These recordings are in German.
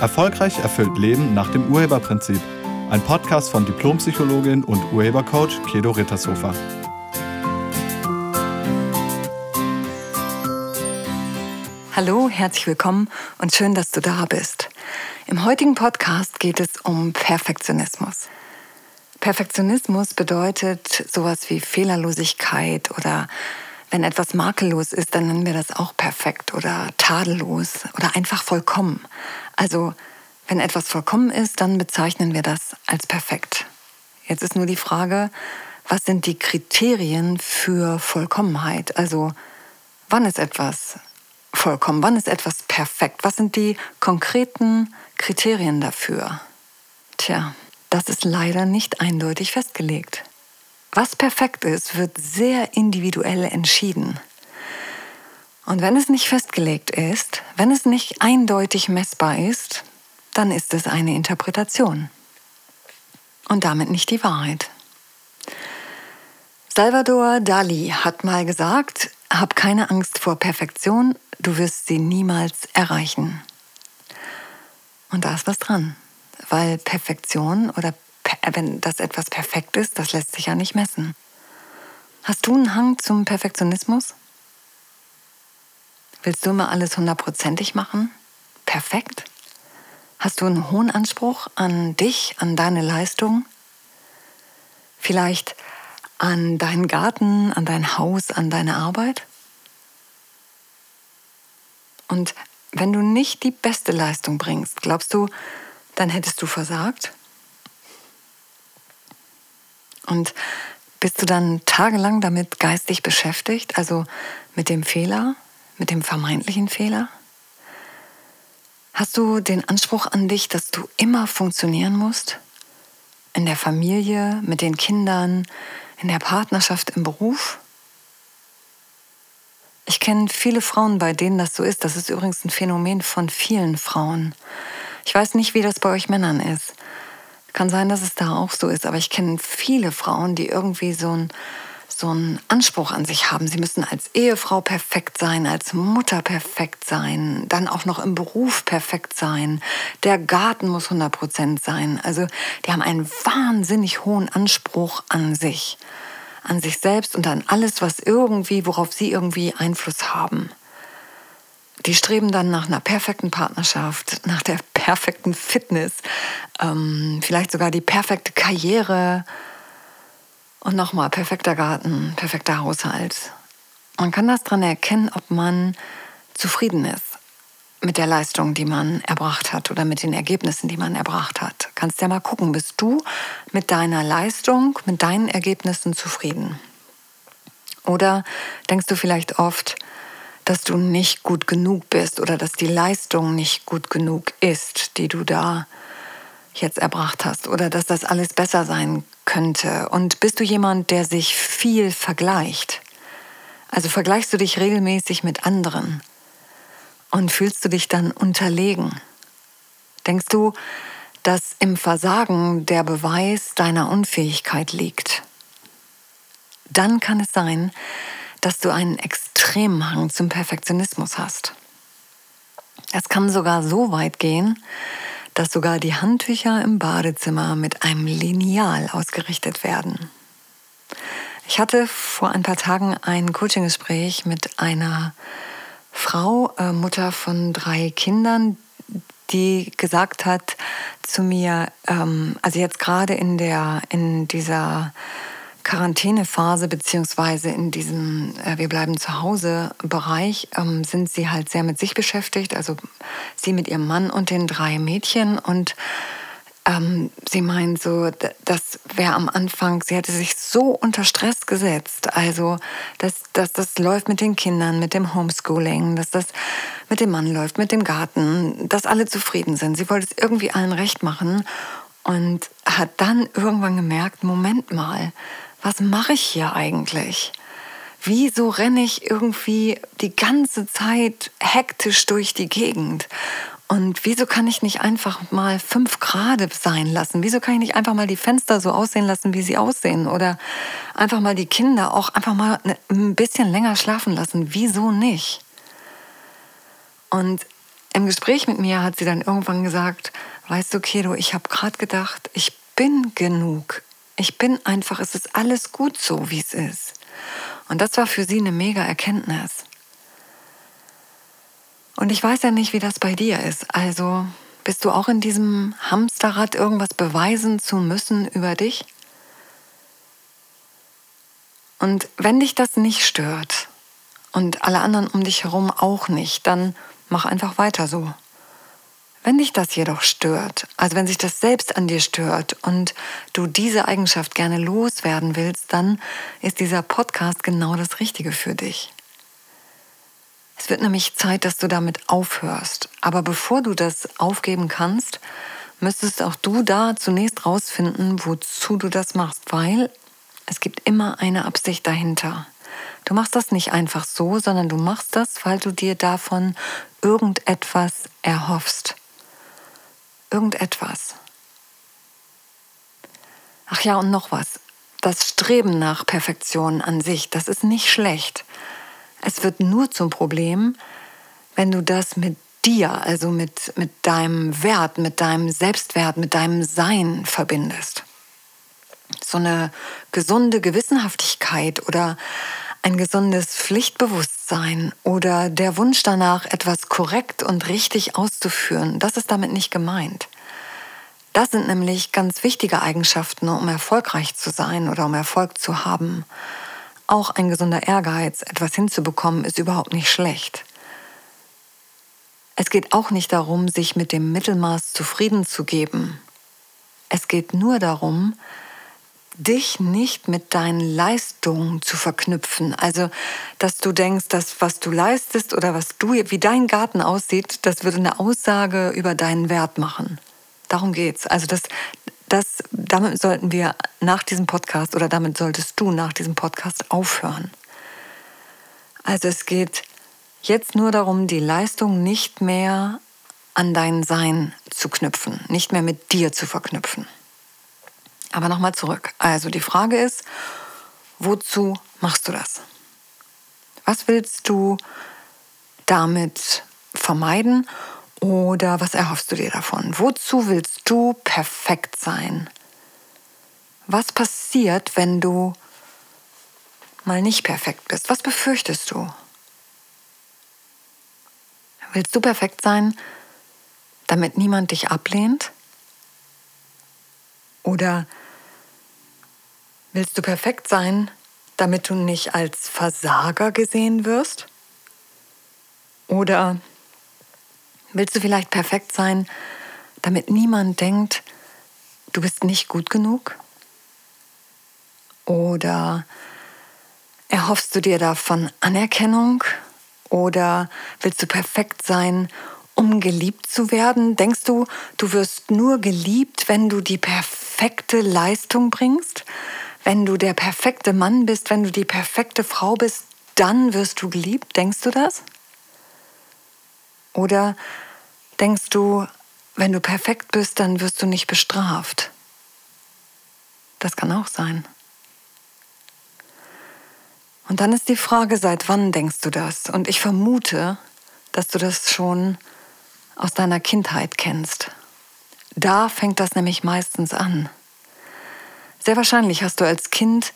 Erfolgreich erfüllt Leben nach dem Urheberprinzip. Ein Podcast von Diplompsychologin und Urhebercoach Kedo Rittershofer. Hallo, herzlich willkommen und schön, dass du da bist. Im heutigen Podcast geht es um Perfektionismus. Perfektionismus bedeutet sowas wie Fehlerlosigkeit oder wenn etwas makellos ist, dann nennen wir das auch perfekt oder tadellos oder einfach vollkommen. Also wenn etwas vollkommen ist, dann bezeichnen wir das als perfekt. Jetzt ist nur die Frage, was sind die Kriterien für Vollkommenheit? Also wann ist etwas vollkommen? Wann ist etwas perfekt? Was sind die konkreten Kriterien dafür? Tja, das ist leider nicht eindeutig festgelegt. Was perfekt ist, wird sehr individuell entschieden. Und wenn es nicht festgelegt ist, wenn es nicht eindeutig messbar ist, dann ist es eine Interpretation und damit nicht die Wahrheit. Salvador Dali hat mal gesagt, hab keine Angst vor Perfektion, du wirst sie niemals erreichen. Und da ist was dran, weil Perfektion oder wenn das etwas perfekt ist, das lässt sich ja nicht messen. Hast du einen Hang zum Perfektionismus? Willst du immer alles hundertprozentig machen? Perfekt? Hast du einen hohen Anspruch an dich, an deine Leistung? Vielleicht an deinen Garten, an dein Haus, an deine Arbeit? Und wenn du nicht die beste Leistung bringst, glaubst du, dann hättest du versagt? Und bist du dann tagelang damit geistig beschäftigt, also mit dem Fehler, mit dem vermeintlichen Fehler? Hast du den Anspruch an dich, dass du immer funktionieren musst? In der Familie, mit den Kindern, in der Partnerschaft, im Beruf? Ich kenne viele Frauen, bei denen das so ist. Das ist übrigens ein Phänomen von vielen Frauen. Ich weiß nicht, wie das bei euch Männern ist. Kann sein, dass es da auch so ist, aber ich kenne viele Frauen, die irgendwie so einen so einen Anspruch an sich haben. Sie müssen als Ehefrau perfekt sein, als Mutter perfekt sein, dann auch noch im Beruf perfekt sein. Der Garten muss 100 Prozent sein. Also die haben einen wahnsinnig hohen Anspruch an sich, an sich selbst und an alles, was irgendwie, worauf sie irgendwie Einfluss haben die streben dann nach einer perfekten Partnerschaft, nach der perfekten Fitness, ähm, vielleicht sogar die perfekte Karriere und nochmal perfekter Garten, perfekter Haushalt. Man kann das daran erkennen, ob man zufrieden ist mit der Leistung, die man erbracht hat oder mit den Ergebnissen, die man erbracht hat. Kannst ja mal gucken, bist du mit deiner Leistung, mit deinen Ergebnissen zufrieden? Oder denkst du vielleicht oft, dass du nicht gut genug bist oder dass die Leistung nicht gut genug ist, die du da jetzt erbracht hast oder dass das alles besser sein könnte. Und bist du jemand, der sich viel vergleicht? Also vergleichst du dich regelmäßig mit anderen und fühlst du dich dann unterlegen? Denkst du, dass im Versagen der Beweis deiner Unfähigkeit liegt? Dann kann es sein, dass du einen extremen Hang zum Perfektionismus hast. Es kann sogar so weit gehen, dass sogar die Handtücher im Badezimmer mit einem Lineal ausgerichtet werden. Ich hatte vor ein paar Tagen ein Coaching-Gespräch mit einer Frau, äh, Mutter von drei Kindern, die gesagt hat zu mir, ähm, also jetzt gerade in der in dieser Quarantänephase beziehungsweise in diesem äh, Wir bleiben zu Hause Bereich ähm, sind sie halt sehr mit sich beschäftigt, also sie mit ihrem Mann und den drei Mädchen und ähm, sie meint so, das wäre am Anfang, sie hätte sich so unter Stress gesetzt, also dass, dass das läuft mit den Kindern, mit dem Homeschooling, dass das mit dem Mann läuft, mit dem Garten, dass alle zufrieden sind. Sie wollte es irgendwie allen recht machen und hat dann irgendwann gemerkt, Moment mal, was mache ich hier eigentlich? Wieso renne ich irgendwie die ganze Zeit hektisch durch die Gegend? Und wieso kann ich nicht einfach mal fünf Grad sein lassen? Wieso kann ich nicht einfach mal die Fenster so aussehen lassen, wie sie aussehen? Oder einfach mal die Kinder auch einfach mal ein bisschen länger schlafen lassen? Wieso nicht? Und im Gespräch mit mir hat sie dann irgendwann gesagt, weißt du, Kedo, ich habe gerade gedacht, ich bin genug. Ich bin einfach, es ist alles gut so, wie es ist. Und das war für sie eine mega Erkenntnis. Und ich weiß ja nicht, wie das bei dir ist. Also bist du auch in diesem Hamsterrad, irgendwas beweisen zu müssen über dich? Und wenn dich das nicht stört und alle anderen um dich herum auch nicht, dann mach einfach weiter so. Wenn dich das jedoch stört, also wenn sich das selbst an dir stört und du diese Eigenschaft gerne loswerden willst, dann ist dieser Podcast genau das Richtige für dich. Es wird nämlich Zeit, dass du damit aufhörst. Aber bevor du das aufgeben kannst, müsstest auch du da zunächst rausfinden, wozu du das machst, weil es gibt immer eine Absicht dahinter. Du machst das nicht einfach so, sondern du machst das, weil du dir davon irgendetwas erhoffst. Irgendetwas. Ach ja, und noch was. Das Streben nach Perfektion an sich, das ist nicht schlecht. Es wird nur zum Problem, wenn du das mit dir, also mit, mit deinem Wert, mit deinem Selbstwert, mit deinem Sein verbindest. So eine gesunde Gewissenhaftigkeit oder ein gesundes Pflichtbewusstsein oder der Wunsch danach, etwas korrekt und richtig auszuführen, das ist damit nicht gemeint. Das sind nämlich ganz wichtige Eigenschaften, um erfolgreich zu sein oder um Erfolg zu haben. Auch ein gesunder Ehrgeiz, etwas hinzubekommen, ist überhaupt nicht schlecht. Es geht auch nicht darum, sich mit dem Mittelmaß zufrieden zu geben. Es geht nur darum, dich nicht mit deinen Leistungen zu verknüpfen. Also, dass du denkst, dass was du leistest oder was du, wie dein Garten aussieht, das würde eine Aussage über deinen Wert machen. Darum geht's. Also, das, das, damit sollten wir nach diesem Podcast oder damit solltest du nach diesem Podcast aufhören. Also es geht jetzt nur darum, die Leistung nicht mehr an dein Sein zu knüpfen, nicht mehr mit dir zu verknüpfen. Aber nochmal zurück. Also die Frage ist, wozu machst du das? Was willst du damit vermeiden oder was erhoffst du dir davon? Wozu willst du perfekt sein? Was passiert, wenn du mal nicht perfekt bist? Was befürchtest du? Willst du perfekt sein, damit niemand dich ablehnt? Oder willst du perfekt sein, damit du nicht als Versager gesehen wirst? Oder Willst du vielleicht perfekt sein, damit niemand denkt, du bist nicht gut genug? Oder erhoffst du dir davon Anerkennung? Oder willst du perfekt sein, um geliebt zu werden? Denkst du, du wirst nur geliebt, wenn du die perfekte Leistung bringst? Wenn du der perfekte Mann bist, wenn du die perfekte Frau bist, dann wirst du geliebt? Denkst du das? Oder denkst du, wenn du perfekt bist, dann wirst du nicht bestraft? Das kann auch sein. Und dann ist die Frage, seit wann denkst du das? Und ich vermute, dass du das schon aus deiner Kindheit kennst. Da fängt das nämlich meistens an. Sehr wahrscheinlich hast du als Kind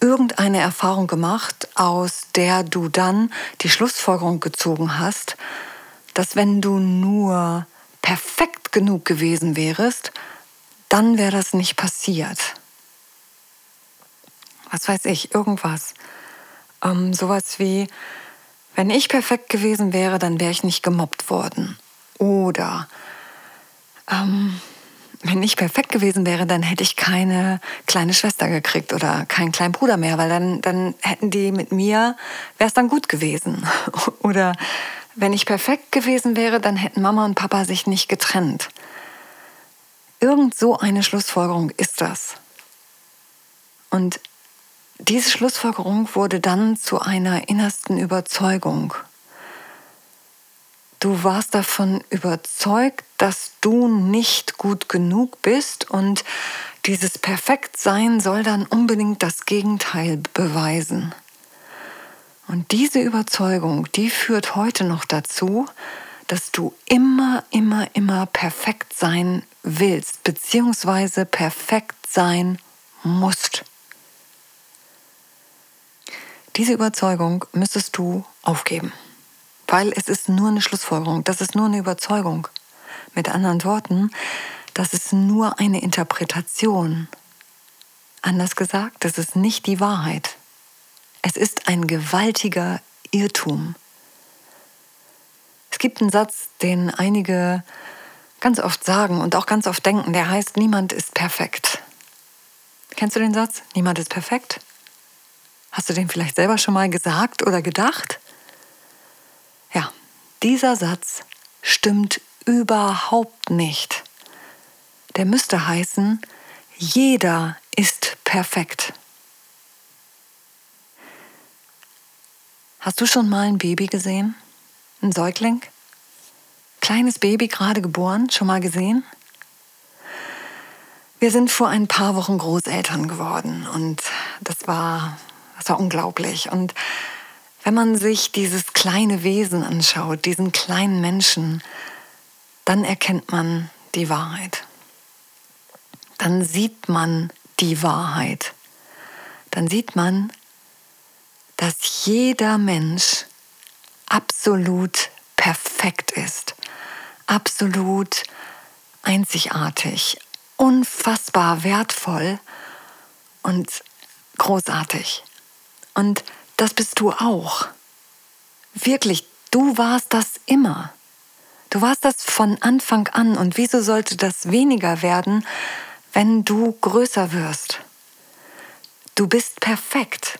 irgendeine Erfahrung gemacht, aus der du dann die Schlussfolgerung gezogen hast, dass wenn du nur perfekt genug gewesen wärest, dann wäre das nicht passiert. Was weiß ich, irgendwas. Ähm, sowas wie, wenn ich perfekt gewesen wäre, dann wäre ich nicht gemobbt worden. Oder ähm, wenn ich perfekt gewesen wäre, dann hätte ich keine kleine Schwester gekriegt oder keinen kleinen Bruder mehr, weil dann, dann hätten die mit mir, wäre es dann gut gewesen. oder wenn ich perfekt gewesen wäre, dann hätten Mama und Papa sich nicht getrennt. Irgend so eine Schlussfolgerung ist das. Und diese Schlussfolgerung wurde dann zu einer innersten Überzeugung. Du warst davon überzeugt, dass du nicht gut genug bist und dieses Perfektsein soll dann unbedingt das Gegenteil beweisen. Und diese Überzeugung, die führt heute noch dazu, dass du immer, immer, immer perfekt sein willst, beziehungsweise perfekt sein musst. Diese Überzeugung müsstest du aufgeben, weil es ist nur eine Schlussfolgerung, das ist nur eine Überzeugung. Mit anderen Worten, das ist nur eine Interpretation. Anders gesagt, das ist nicht die Wahrheit. Es ist ein gewaltiger Irrtum. Es gibt einen Satz, den einige ganz oft sagen und auch ganz oft denken, der heißt, niemand ist perfekt. Kennst du den Satz? Niemand ist perfekt? Hast du den vielleicht selber schon mal gesagt oder gedacht? Dieser Satz stimmt überhaupt nicht. Der müsste heißen, jeder ist perfekt. Hast du schon mal ein Baby gesehen? Ein Säugling? Kleines Baby gerade geboren, schon mal gesehen? Wir sind vor ein paar Wochen Großeltern geworden und das war, das war unglaublich. Und wenn man sich dieses kleine Wesen anschaut, diesen kleinen Menschen, dann erkennt man die Wahrheit. Dann sieht man die Wahrheit. Dann sieht man, dass jeder Mensch absolut perfekt ist, absolut einzigartig, unfassbar wertvoll und großartig. Und das bist du auch. Wirklich, du warst das immer. Du warst das von Anfang an. Und wieso sollte das weniger werden, wenn du größer wirst? Du bist perfekt.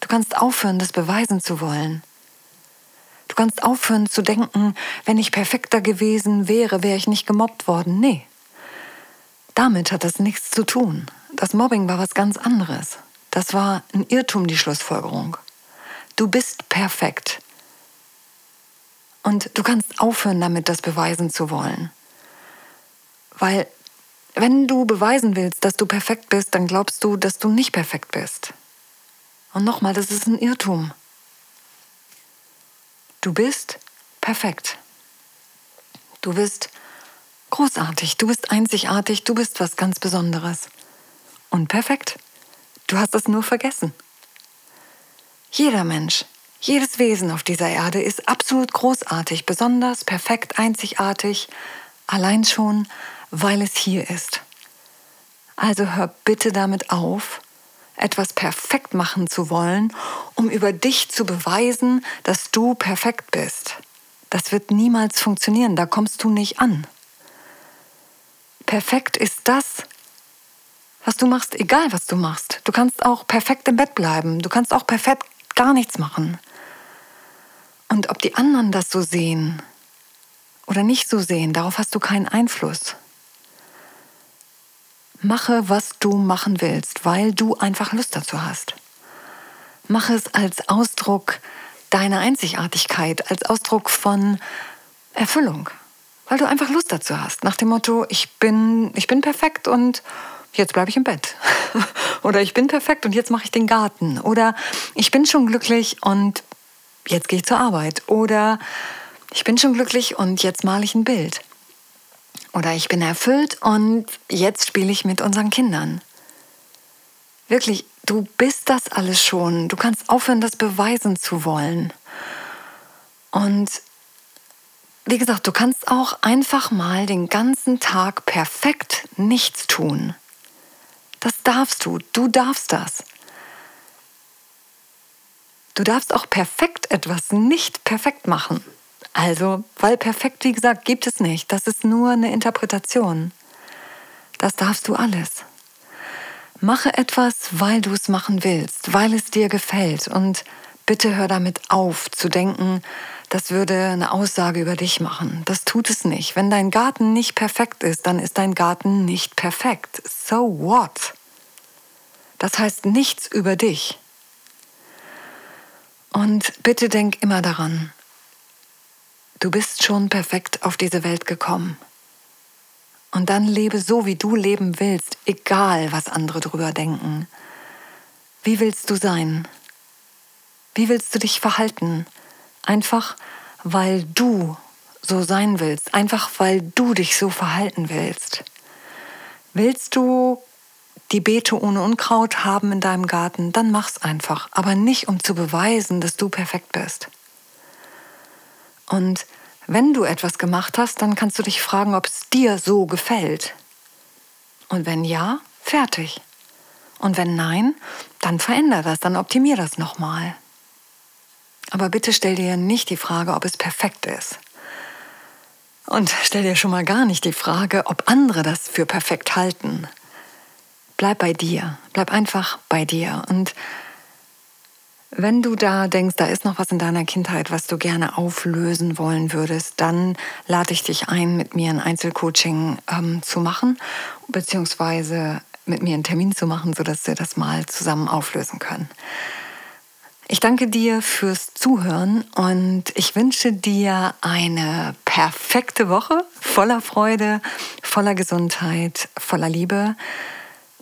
Du kannst aufhören, das beweisen zu wollen. Du kannst aufhören zu denken, wenn ich perfekter gewesen wäre, wäre ich nicht gemobbt worden. Nee. Damit hat das nichts zu tun. Das Mobbing war was ganz anderes. Das war ein Irrtum, die Schlussfolgerung. Du bist perfekt. Und du kannst aufhören damit, das beweisen zu wollen. Weil wenn du beweisen willst, dass du perfekt bist, dann glaubst du, dass du nicht perfekt bist. Und nochmal, das ist ein Irrtum. Du bist perfekt. Du bist großartig, du bist einzigartig, du bist was ganz Besonderes. Und perfekt. Du hast es nur vergessen. Jeder Mensch, jedes Wesen auf dieser Erde ist absolut großartig, besonders, perfekt, einzigartig, allein schon, weil es hier ist. Also hör bitte damit auf, etwas perfekt machen zu wollen, um über dich zu beweisen, dass du perfekt bist. Das wird niemals funktionieren, da kommst du nicht an. Perfekt ist das, was du machst, egal was du machst. Du kannst auch perfekt im Bett bleiben, du kannst auch perfekt gar nichts machen. Und ob die anderen das so sehen oder nicht so sehen, darauf hast du keinen Einfluss. Mache, was du machen willst, weil du einfach Lust dazu hast. Mache es als Ausdruck deiner Einzigartigkeit, als Ausdruck von Erfüllung, weil du einfach Lust dazu hast. Nach dem Motto, ich bin, ich bin perfekt und jetzt bleibe ich im Bett. Oder ich bin perfekt und jetzt mache ich den Garten. Oder ich bin schon glücklich und jetzt gehe ich zur Arbeit. Oder ich bin schon glücklich und jetzt male ich ein Bild. Oder ich bin erfüllt und jetzt spiele ich mit unseren Kindern. Wirklich, du bist das alles schon. Du kannst aufhören, das beweisen zu wollen. Und wie gesagt, du kannst auch einfach mal den ganzen Tag perfekt nichts tun. Das darfst du. Du darfst das. Du darfst auch perfekt etwas nicht perfekt machen. Also, weil perfekt, wie gesagt, gibt es nicht. Das ist nur eine Interpretation. Das darfst du alles. Mache etwas, weil du es machen willst, weil es dir gefällt. Und bitte hör damit auf zu denken, das würde eine Aussage über dich machen. Das tut es nicht. Wenn dein Garten nicht perfekt ist, dann ist dein Garten nicht perfekt. So what? Das heißt nichts über dich. Und bitte denk immer daran, Du bist schon perfekt auf diese Welt gekommen. Und dann lebe so, wie du leben willst, egal was andere drüber denken. Wie willst du sein? Wie willst du dich verhalten? Einfach, weil du so sein willst, einfach weil du dich so verhalten willst. Willst du die Beete ohne Unkraut haben in deinem Garten, dann mach's einfach, aber nicht um zu beweisen, dass du perfekt bist. Und wenn du etwas gemacht hast, dann kannst du dich fragen, ob es dir so gefällt. Und wenn ja, fertig. Und wenn nein, dann veränder das, dann optimier das nochmal. Aber bitte stell dir nicht die Frage, ob es perfekt ist. Und stell dir schon mal gar nicht die Frage, ob andere das für perfekt halten. Bleib bei dir, bleib einfach bei dir. Und wenn du da denkst, da ist noch was in deiner Kindheit, was du gerne auflösen wollen würdest, dann lade ich dich ein, mit mir ein Einzelcoaching ähm, zu machen, beziehungsweise mit mir einen Termin zu machen, sodass wir das mal zusammen auflösen können. Ich danke dir fürs Zuhören und ich wünsche dir eine perfekte Woche voller Freude, voller Gesundheit, voller Liebe.